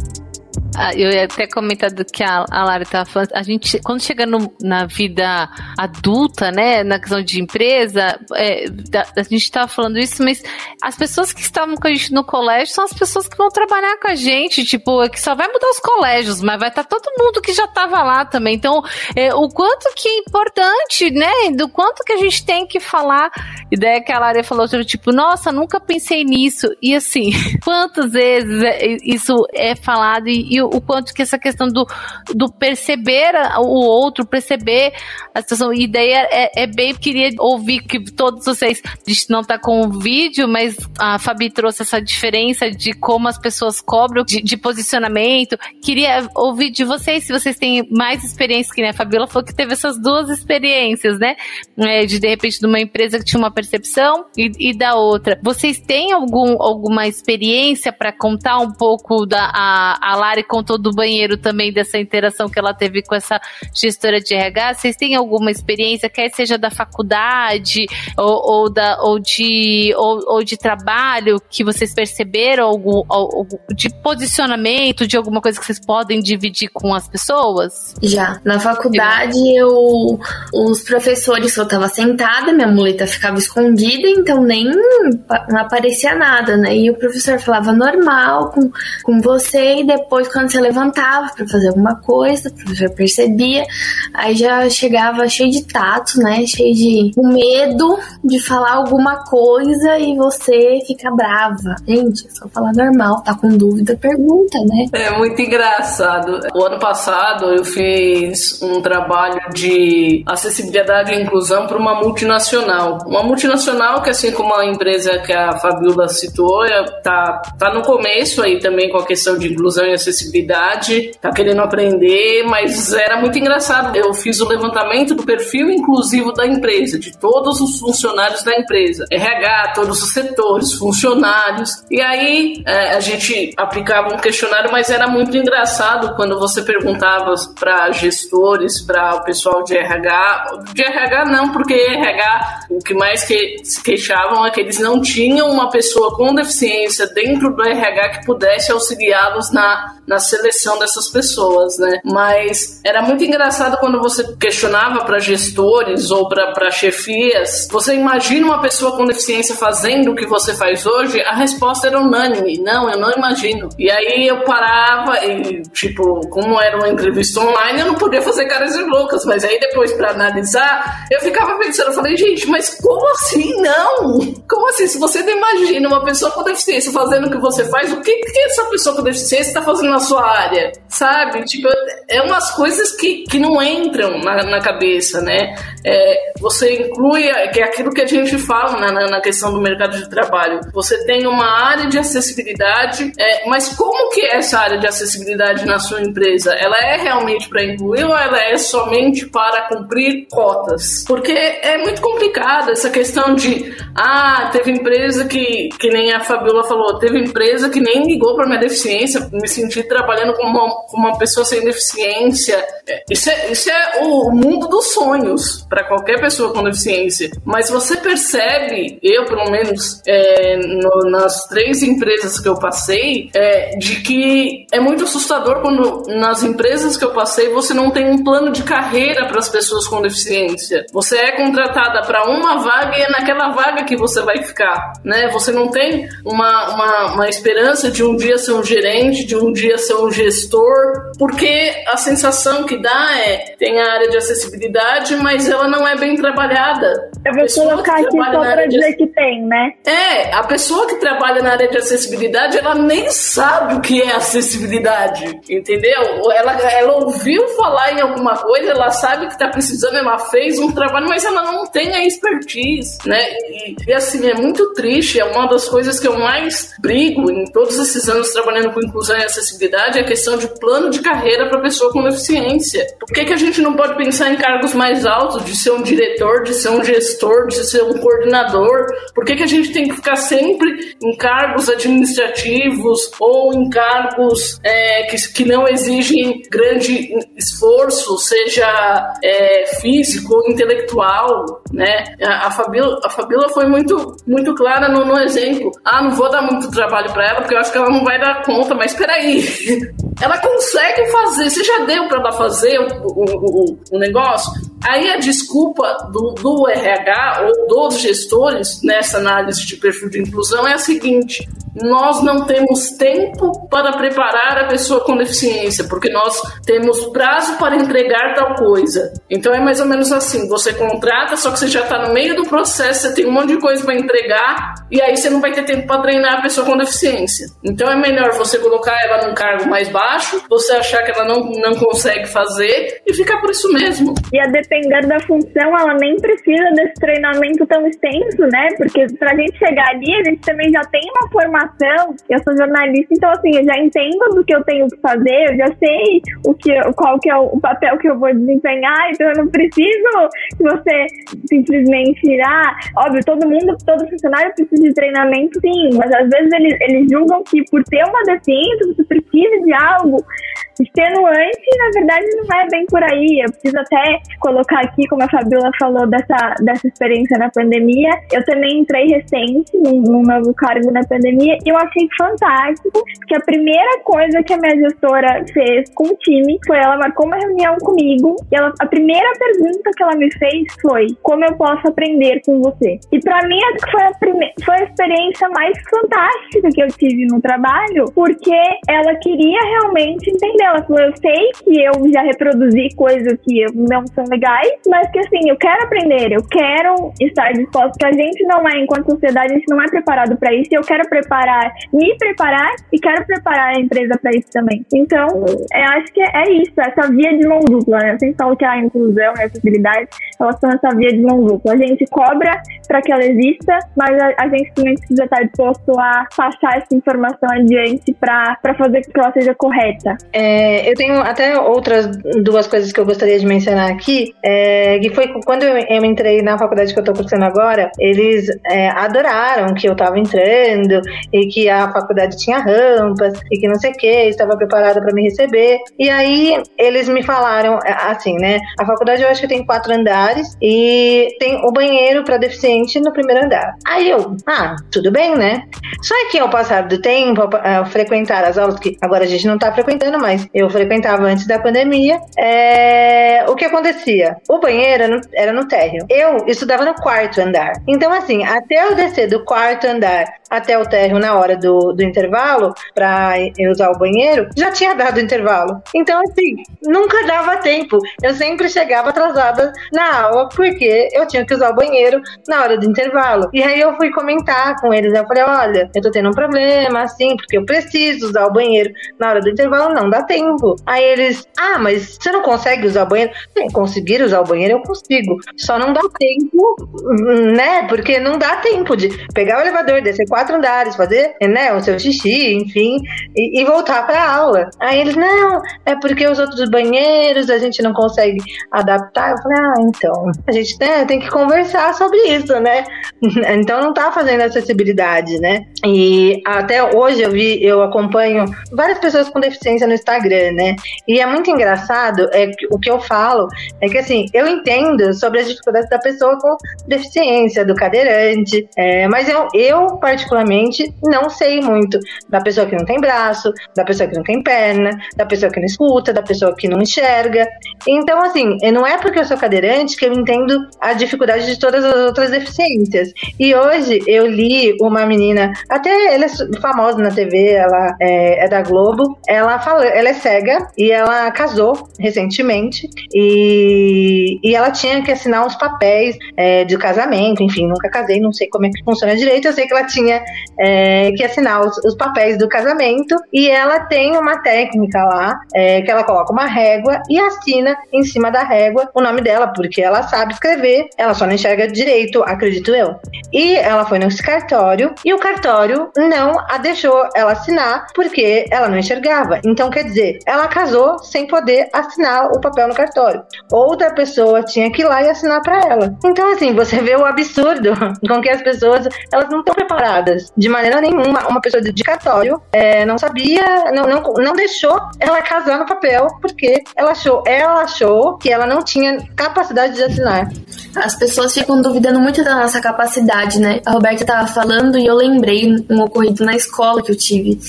Ah, eu ia até comentar do que a, a Lara estava falando. A gente, quando chega no, na vida adulta, né, na questão de empresa, é, da, a gente estava falando isso, mas as pessoas que estavam com a gente no colégio são as pessoas que vão trabalhar com a gente, tipo, é que só vai mudar os colégios, mas vai estar tá todo mundo que já estava lá também. Então, é, o quanto que é importante, né, do quanto que a gente tem que falar. E daí que a Lara falou, tipo, nossa, nunca pensei nisso. E assim, quantas vezes é, isso é falado e, e o quanto que essa questão do, do perceber o outro, perceber a situação. E daí é, é, é bem, queria ouvir que todos vocês, a gente não tá com o vídeo, mas a Fabi trouxe essa diferença de como as pessoas cobram, de, de posicionamento. Queria ouvir de vocês, se vocês têm mais experiência, que né? a Fabiola falou que teve essas duas experiências, né? É, de de repente de uma empresa que tinha uma percepção e, e da outra. Vocês têm algum, alguma experiência para contar um pouco da a, a Lari contou do banheiro também, dessa interação que ela teve com essa gestora de RH. Vocês têm alguma experiência, quer seja da faculdade ou, ou da, ou, de, ou, ou, de trabalho, que vocês perceberam algum, algum, de posicionamento, de alguma coisa que vocês podem dividir com as pessoas? Já. Na faculdade, eu, os professores, eu estava sentada, minha muleta ficava escondida, então nem não aparecia nada, né? E o professor falava normal com, com você, e depois, quando quando você levantava para fazer alguma coisa, o professor percebia, aí já chegava cheio de tato, né? Cheio de medo de falar alguma coisa e você fica brava. Gente, é só falar normal, tá com dúvida, pergunta, né? É muito engraçado. O ano passado eu fiz um trabalho de acessibilidade e inclusão para uma multinacional. Uma multinacional que, assim como a empresa que a Fabiola citou, é, tá, tá no começo aí também com a questão de inclusão e acessibilidade acessibilidade, tá querendo aprender, mas era muito engraçado. Eu fiz o levantamento do perfil inclusivo da empresa, de todos os funcionários da empresa, RH, todos os setores, funcionários. E aí é, a gente aplicava um questionário, mas era muito engraçado quando você perguntava para gestores, para o pessoal de RH. De RH não, porque RH, o que mais que se queixavam é que eles não tinham uma pessoa com deficiência dentro do RH que pudesse auxiliá-los na, na seleção dessas pessoas, né? Mas era muito engraçado quando você questionava para gestores ou para chefias, você imagina uma pessoa com deficiência fazendo o que você faz hoje? A resposta era unânime, não, eu não imagino. E aí eu parava e, tipo, como era uma entrevista online, eu não podia fazer caras de loucas, mas aí depois para analisar, eu ficava pensando, eu falei, gente, mas como assim não? Como assim? Se você não imagina uma pessoa com deficiência fazendo o que você faz, o que, que essa pessoa com deficiência está fazendo na sua área, sabe? Tipo, é umas coisas que, que não entram na, na cabeça, né? É, você inclui, que é aquilo que a gente fala na, na, na, questão do mercado de trabalho. Você tem uma área de acessibilidade, é, mas como que é essa área de acessibilidade na sua empresa? Ela é realmente para incluir ou ela é somente para cumprir cotas? Porque é muito complicado essa questão de, ah, teve empresa que, que nem a Fabiola falou, teve empresa que nem ligou para minha deficiência, me senti trabalhando com uma, com uma pessoa sem deficiência. É, isso é, isso é o mundo dos sonhos para qualquer pessoa com deficiência. Mas você percebe, eu pelo menos, é, no, nas três empresas que eu passei, é, de que é muito assustador quando nas empresas que eu passei você não tem um plano de carreira para as pessoas com deficiência. Você é contratada para uma vaga e é naquela vaga que você vai ficar, né? Você não tem uma, uma, uma esperança de um dia ser um gerente, de um dia ser um gestor, porque a sensação que dá é tem a área de acessibilidade, mas ela não é bem trabalhada. Eu vou colocar aqui só para dizer de... que tem, né? É, a pessoa que trabalha na área de acessibilidade, ela nem sabe o que é acessibilidade, entendeu? Ela, ela ouviu falar em alguma coisa, ela sabe que está precisando, ela fez um trabalho, mas ela não tem a expertise, né? E, e assim, é muito triste, é uma das coisas que eu mais brigo em todos esses anos trabalhando com inclusão e acessibilidade, é a questão de plano de carreira para pessoa com deficiência. Por que, que a gente não pode pensar em cargos mais altos, de ser um diretor, de ser um gestor, de ser um coordenador? Por que, que a gente tem que ficar sempre em cargos administrativos ou em cargos é, que, que não exigem grande esforço, seja é, físico ou intelectual, né? A, a, a foi muito, muito clara no, no exemplo. Ah, não vou dar muito trabalho para ela porque eu acho que ela não vai dar conta, mas peraí. Ela consegue fazer, você já deu para ela fazer o, o, o, o negócio? Aí a desculpa do, do RH ou dos gestores nessa análise de perfil de inclusão é a seguinte: nós não temos tempo para preparar a pessoa com deficiência, porque nós temos prazo para entregar tal coisa. Então é mais ou menos assim: você contrata, só que você já está no meio do processo, você tem um monte de coisa para entregar, e aí você não vai ter tempo para treinar a pessoa com deficiência. Então é melhor você colocar ela num cargo mais baixo, você achar que ela não, não consegue fazer e ficar por isso mesmo. E a depender da função, ela nem precisa desse treinamento tão extenso, né? Porque pra gente chegar ali, a gente também já tem uma formação informação, eu sou jornalista, então assim, eu já entendo do que eu tenho que fazer, eu já sei o que, qual que é o papel que eu vou desempenhar, então eu não preciso que você simplesmente irá. Óbvio, todo mundo, todo funcionário precisa de treinamento, sim, mas às vezes eles, eles julgam que por ter uma deficiência você precisa de algo extenuante, na verdade não é bem por aí. Eu preciso até colocar aqui, como a Fabiola falou dessa, dessa experiência na pandemia, eu também entrei recente num, num novo cargo na pandemia eu achei fantástico que a primeira coisa que a minha gestora fez com o time foi ela marcou uma reunião comigo e ela, a primeira pergunta que ela me fez foi como eu posso aprender com você. E para mim acho que foi a, primeira, foi a experiência mais fantástica que eu tive no trabalho, porque ela queria realmente entender ela falou, eu sei que eu já reproduzi coisas que não são legais, mas que assim, eu quero aprender, eu quero estar disposto, que a gente não é, enquanto sociedade, a gente não é preparado para isso, e eu quero preparar, me preparar e quero preparar a empresa para isso também. Então, eu acho que é isso, essa via de mão dupla, né? Eu sempre falo que a inclusão e a acessibilidade, elas são essa via de mão dupla. A gente cobra para que ela exista, mas a, a, gente também precisa estar disposto a passar essa informação adiante para fazer que ela seja correta. É, eu tenho até outras duas coisas que eu gostaria de mencionar aqui, é, que foi quando eu, eu, entrei na faculdade que eu estou cursando agora, eles é, adoraram que eu estava entrando e que a faculdade tinha rampas e que não sei o que, estava preparada para me receber. E aí eles me falaram é, assim, né? A faculdade eu acho que tem quatro andares e tem o banheiro para deficiente no primeiro andar. Aí eu, ah, tudo bem, né? Só que ao passar do tempo, ao frequentar as aulas, que agora a gente não está frequentando mais, eu frequentava antes da pandemia, é... o que acontecia? O banheiro era no térreo. Eu estudava no quarto andar. Então, assim, até eu descer do quarto andar até o térreo na hora do, do intervalo para usar o banheiro, já tinha dado o intervalo. Então, assim, nunca dava tempo. Eu sempre chegava atrasada na aula porque eu tinha que usar o banheiro na hora do intervalo. E aí eu fui comentar com eles. Eu falei: olha, eu tô tendo um problema, assim, porque eu preciso usar o banheiro na hora do intervalo, não dá tempo. Aí eles: ah, mas você não consegue usar o banheiro? Sim, conseguir usar o banheiro eu consigo. Só não dá tempo, né? Porque não dá tempo de pegar o elevador, descer quatro andares, fazer, né, o seu xixi, enfim, e, e voltar para aula. Aí eles, não, é porque os outros banheiros a gente não consegue adaptar. Eu falei, ah, então, a gente né, tem que conversar sobre isso, né? então não tá fazendo acessibilidade, né? E até hoje eu vi, eu acompanho várias pessoas com deficiência no Instagram, né? E é muito engraçado, é o que eu falo é que assim, eu entendo sobre as dificuldades da pessoa com deficiência, do cadeirante, é, mas eu, eu particularmente não sei muito da pessoa que não tem braço, da pessoa que não tem perna, da pessoa que não escuta, da pessoa que não enxerga. Então, assim, não é porque eu sou cadeirante que eu entendo a dificuldade de todas as outras deficiências. E hoje eu li uma menina, até ela é famosa na TV, ela é, é da Globo, ela fala, ela é cega e ela casou recentemente e, e ela tinha que assinar uns papéis é, de casamento, enfim, nunca casei, não sei como é que funciona direito, eu sei que ela tinha é, que assinar os, os, papéis do casamento e ela tem uma técnica lá é, que ela coloca uma régua e assina em cima da régua o nome dela, porque ela sabe escrever, ela só não enxerga direito, acredito eu. E ela foi nesse cartório e o cartório não a deixou ela assinar porque ela não enxergava. Então, quer dizer, ela casou sem poder assinar o papel no cartório. Outra pessoa tinha que ir lá e assinar para ela. Então, assim, você vê o absurdo com que as pessoas elas não estão preparadas de maneira nenhuma. Uma pessoa de cartório é, não sabia, não, não, não deixou ela casar no papel porque ela achou, ela achou que ela não tinha capacidade de assinar. As pessoas ficam duvidando muito da nossa capacidade, né? A Roberta estava falando e eu lembrei um ocorrido na escola que eu tive.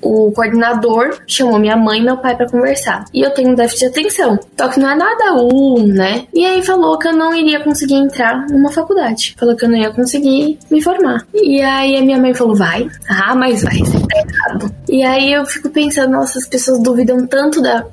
O coordenador chamou minha mãe e meu pai para conversar. E eu tenho déficit de atenção. Só que não é nada um, né? E aí falou que eu não iria conseguir entrar numa faculdade. Falou que eu não ia conseguir me formar. E aí a minha mãe falou: vai. Ah, mas vai, você tá errado. E aí eu fico pensando, nossa, as pessoas duvidam tanto da,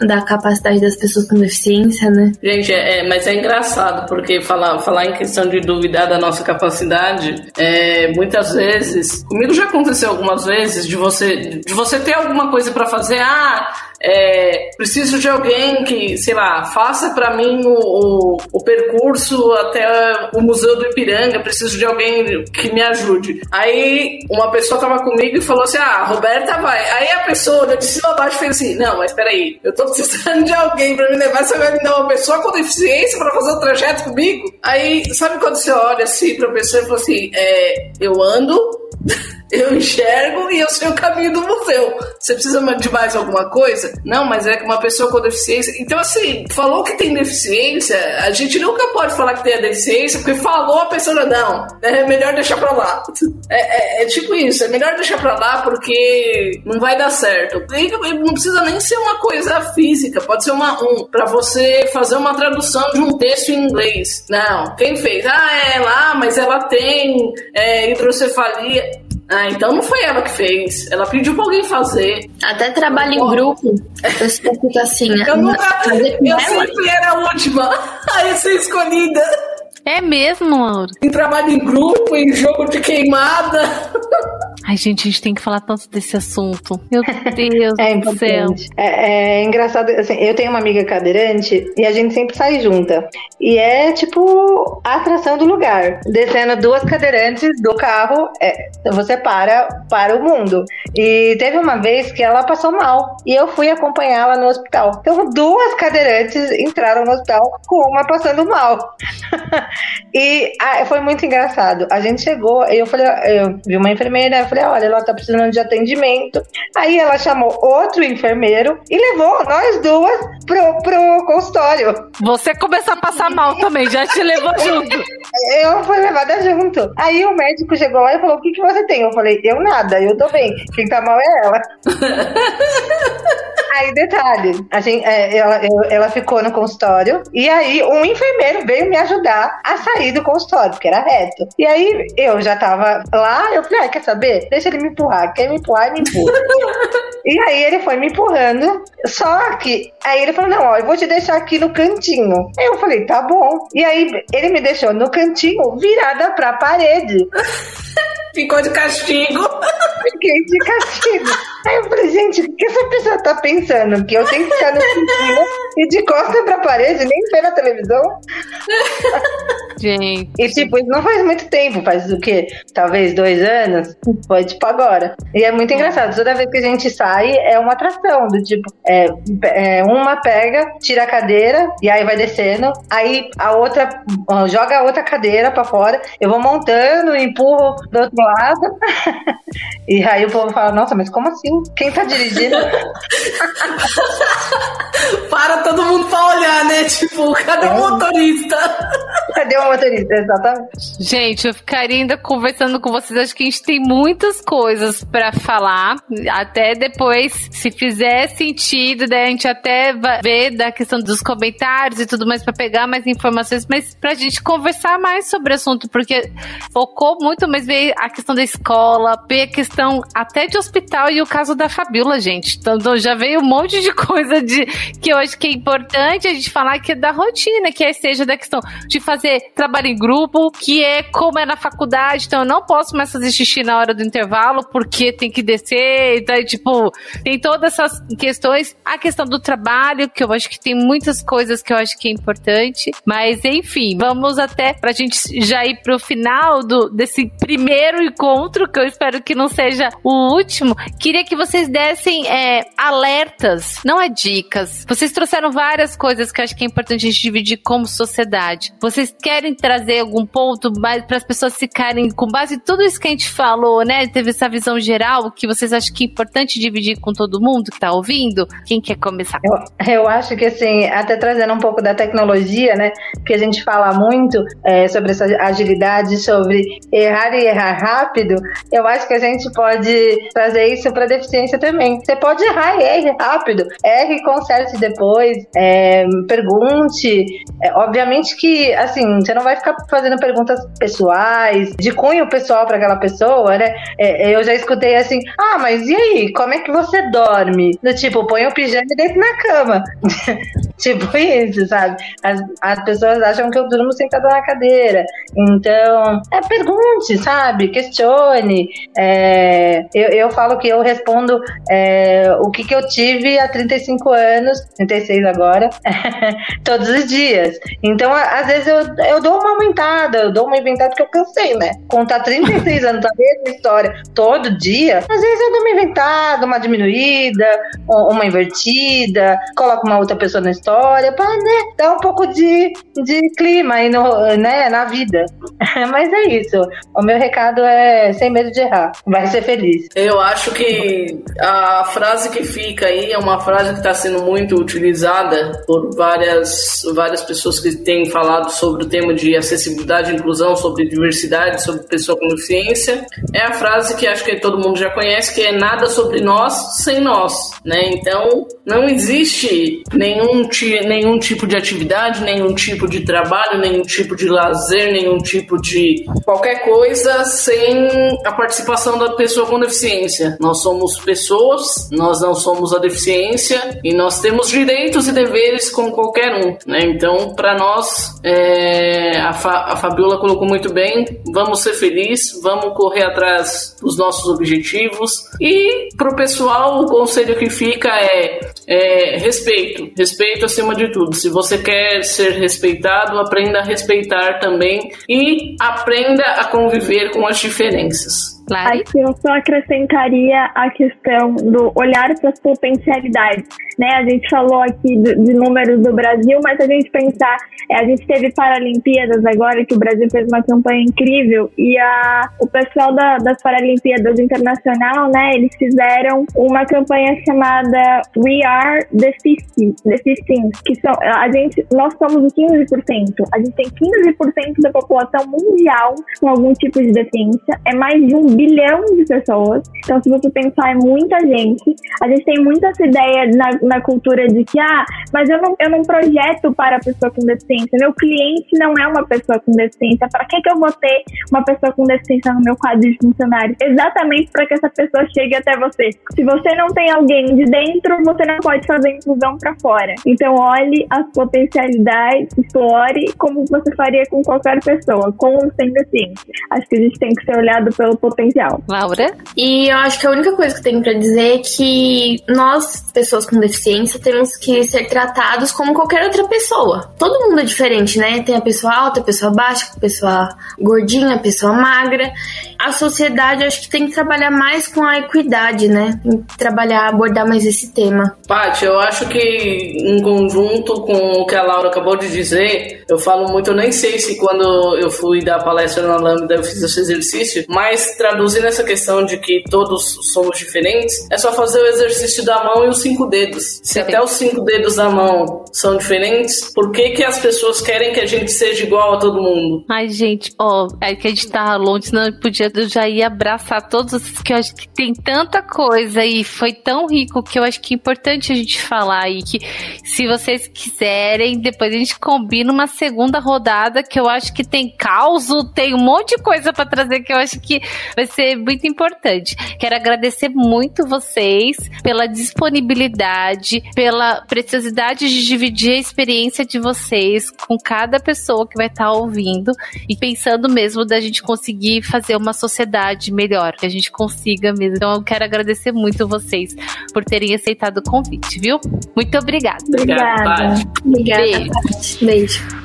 da capacidade das pessoas com deficiência, né? Gente, é, é, mas é engraçado, porque falar, falar em questão de duvidar da nossa capacidade, é, muitas vezes, comigo já aconteceu algumas vezes de você, de você ter alguma coisa para fazer, ah, é, preciso de alguém que, sei lá, faça para mim o, o, o, percurso até o Museu do Ipiranga, preciso de alguém que me ajude. Aí uma pessoa tava comigo e falou assim: Ah, Roberta vai. Aí a pessoa de cima a baixo fez assim: Não, mas peraí, eu tô precisando de alguém para me levar, você vai me dar uma pessoa com deficiência para fazer o trajeto comigo? Aí, sabe quando você olha assim pra pessoa e fala assim: é, Eu ando eu enxergo e eu sei o caminho do museu. Você precisa de mais alguma coisa? Não, mas é que uma pessoa com deficiência. Então, assim, falou que tem deficiência, a gente nunca pode falar que tem a deficiência, porque falou a pessoa, não, é melhor deixar pra lá. É, é, é tipo isso, é melhor deixar pra lá porque não vai dar certo. E não precisa nem ser uma coisa física, pode ser uma, um, pra você fazer uma tradução de um texto em inglês. Não, quem fez? Ah, é lá, mas ela tem é, hidrocefalia. Ah, então não foi ela que fez. Ela pediu pra alguém fazer. Até trabalho em grupo. Pessoa fica assim. Eu nunca. Eu sempre era a última a ser escolhida. É mesmo, Laura? Em trabalho em grupo, em jogo de queimada. Ai, gente, a gente tem que falar tanto desse assunto. Meu Deus é do céu. É, é, engraçado, assim, eu tenho uma amiga cadeirante e a gente sempre sai junta. E é tipo a atração do lugar. Descendo duas cadeirantes do carro, é, você para para o mundo. E teve uma vez que ela passou mal e eu fui acompanhá-la no hospital. Então, duas cadeirantes entraram no hospital com uma passando mal. e ah, foi muito engraçado. A gente chegou, eu falei, eu vi uma enfermeira, eu falei, olha, ela tá precisando de atendimento. Aí ela chamou outro enfermeiro e levou nós duas pro, pro consultório. Você começou a passar mal também, já te levou junto. Eu fui levada junto. Aí o médico chegou lá e falou: O que, que você tem? Eu falei: Eu nada, eu tô bem. Quem tá mal é ela. Aí, detalhe, a gente, é, ela, ela ficou no consultório e aí um enfermeiro veio me ajudar a sair do consultório, porque era reto. E aí eu já tava lá, eu falei, ah, quer saber? Deixa ele me empurrar. Quer me empurrar, me empurra. e aí ele foi me empurrando, só que aí ele falou, não, ó, eu vou te deixar aqui no cantinho. Aí eu falei, tá bom. E aí ele me deixou no cantinho, virada pra parede. Ficou de castigo. Fiquei de castigo. Aí eu falei, gente, o que essa pessoa tá pensando? Que eu tenho que ficar no cantinho e de costa pra parede, nem ver na televisão? Gente. E tipo, isso não faz muito tempo, faz o quê? Talvez dois anos? Foi tipo agora. E é muito engraçado, toda vez que a gente sai é uma atração, do tipo, é, é, uma pega, tira a cadeira e aí vai descendo, aí a outra ó, joga a outra cadeira pra fora, eu vou montando, empurro do outro lado. e aí o povo fala, nossa, mas como assim? Quem tá dirigindo? Para todo mundo pra olhar, né? Tipo, cadê o motorista? Cadê o motorista? Exatamente. Gente, eu ficaria ainda conversando com vocês. Acho que a gente tem muitas coisas pra falar. Até depois, se fizer sentido, daí a gente até ver da questão dos comentários e tudo mais pra pegar mais informações, mas pra gente conversar mais sobre o assunto, porque focou muito, mas veio a questão da escola, veio a questão até de hospital e o caso da Fabiola, gente. Então já veio um monte de coisa de que eu acho que é importante a gente falar que é da rotina, que é, seja da questão de fazer trabalho em grupo, que é como é na faculdade, então eu não posso mais fazer xixi na hora do intervalo porque tem que descer, então, tipo, tem todas essas questões. A questão do trabalho, que eu acho que tem muitas coisas que eu acho que é importante, mas enfim, vamos até pra gente já ir pro final do, desse primeiro encontro, que eu espero que não seja o último. Queria que vocês dessem é, alertas, não é dicas. Vocês trouxeram várias coisas que eu acho que é importante a gente dividir como sociedade. Vocês querem trazer algum ponto para as pessoas ficarem com base em tudo isso que a gente falou, né? Teve essa visão geral que vocês acham que é importante dividir com todo mundo que está ouvindo? Quem quer começar? Eu, eu, acho que assim, até trazendo um pouco da tecnologia, né? Que a gente fala muito é, sobre essa agilidade, sobre errar e errar rápido. Eu acho que a gente pode trazer isso para deficiência também. Você pode errar e erre rápido, erre e conserte depois, é, pergunte. É, obviamente que, assim, você não vai ficar fazendo perguntas pessoais, de cunho pessoal para aquela pessoa, né? É, eu já escutei assim: ah, mas e aí, como é que você dorme? Do tipo, põe o pijama e deita na cama. tipo isso, sabe? As, as pessoas acham que eu durmo sentada na cadeira. Então, é, pergunte, sabe? Questione. É, eu, eu falo que eu respondo é, o que, que eu tive há 35 anos, 36 agora, todos os dias. Então, às vezes eu, eu dou uma aumentada, eu dou uma inventada porque eu cansei, né? Contar 36 anos a mesma história todo dia, às vezes eu dou uma inventada, uma diminuída, uma invertida, coloco uma outra pessoa na história para né, dar um pouco de, de clima aí no, né, na vida. Mas é isso. O meu recado é sem medo de errar. Vai ser feliz. Eu acho que a frase que fica aí é uma frase que está sendo muito utilizada por várias, várias pessoas que têm falado sobre o tema de acessibilidade inclusão, sobre diversidade, sobre pessoa com deficiência. É a frase que acho que todo mundo já conhece, que é nada sobre nós sem nós, né? Então, não existe nenhum, nenhum tipo de atividade, nenhum tipo de trabalho, nenhum tipo de lazer, nenhum tipo de qualquer coisa sem a participação da pessoa com deficiência. Nós somos pessoas, nós não somos a deficiência e nós temos direitos e deveres como qualquer um, né? Então, para nós, é, a, Fa, a Fabiola colocou muito bem, vamos ser felizes, vamos correr atrás dos nossos objetivos e pro pessoal o conselho que fica é, é respeito, respeito acima de tudo. Se você quer ser respeitado, aprenda a respeitar também e aprenda a conviver com as diferenças. Aqui eu só acrescentaria a questão do olhar para as potencialidades. Né? A gente falou aqui de, de, números do Brasil, mas a gente pensar, é, a gente teve Paralimpíadas agora, que o Brasil fez uma campanha incrível, e a, o pessoal da, das Paralimpíadas Internacional, né, eles fizeram uma campanha chamada We Are the 50, que são, a gente, nós somos o 15%, a gente tem 15% da população mundial com algum tipo de deficiência, é mais de um bilhão de pessoas. Então, se você pensar, é muita gente. A gente tem muita essa ideia na, na cultura de que, ah, mas eu não, eu não projeto para a pessoa com deficiência. Meu cliente não é uma pessoa com deficiência. Para que, que eu vou ter uma pessoa com deficiência no meu quadro de funcionários? Exatamente para que essa pessoa chegue até você. Se você não tem alguém de dentro, você não pode fazer inclusão para fora. Então, olhe as potencialidades, explore como você faria com qualquer pessoa, com ou sem deficiência. Acho que a gente tem que ser olhado pelo potencial. Laura? E eu acho que a única coisa que eu tenho para dizer é que nós, pessoas com deficiência, temos que ser tratados como qualquer outra pessoa. Todo mundo é diferente, né? Tem a pessoa alta, a pessoa baixa, a pessoa gordinha, a pessoa magra. A sociedade, eu acho que tem que trabalhar mais com a equidade, né? Tem que trabalhar, abordar mais esse tema. Paty, eu acho que em conjunto com o que a Laura acabou de dizer, eu falo muito, eu nem sei se quando eu fui dar palestra na Lambda eu fiz esse exercício, mas traduzindo essa questão de que todos somos diferentes, é só fazer o exercício da mão e os cinco dedos. Se até os cinco dedos da mão são diferentes, por que que as pessoas querem que a gente seja igual a todo mundo? Ai, gente, ó, é que a gente tá longe, senão eu podia, eu já ia abraçar todos, que eu acho que tem tanta coisa e foi tão rico que eu acho que é importante a gente falar e que se vocês quiserem, depois a gente combina uma segunda rodada que eu acho que tem caos, tem um monte de coisa para trazer que eu acho que vai ser muito importante. Quero agradecer muito vocês pela disponibilidade, pela preciosidade de dividir a experiência de vocês com cada pessoa que vai estar tá ouvindo e pensando mesmo da gente conseguir fazer uma sociedade melhor, que a gente consiga mesmo. Então eu quero agradecer muito vocês por terem aceitado o convite, viu? Muito obrigada. Obrigada. Obrigada. Beijo. Beijo.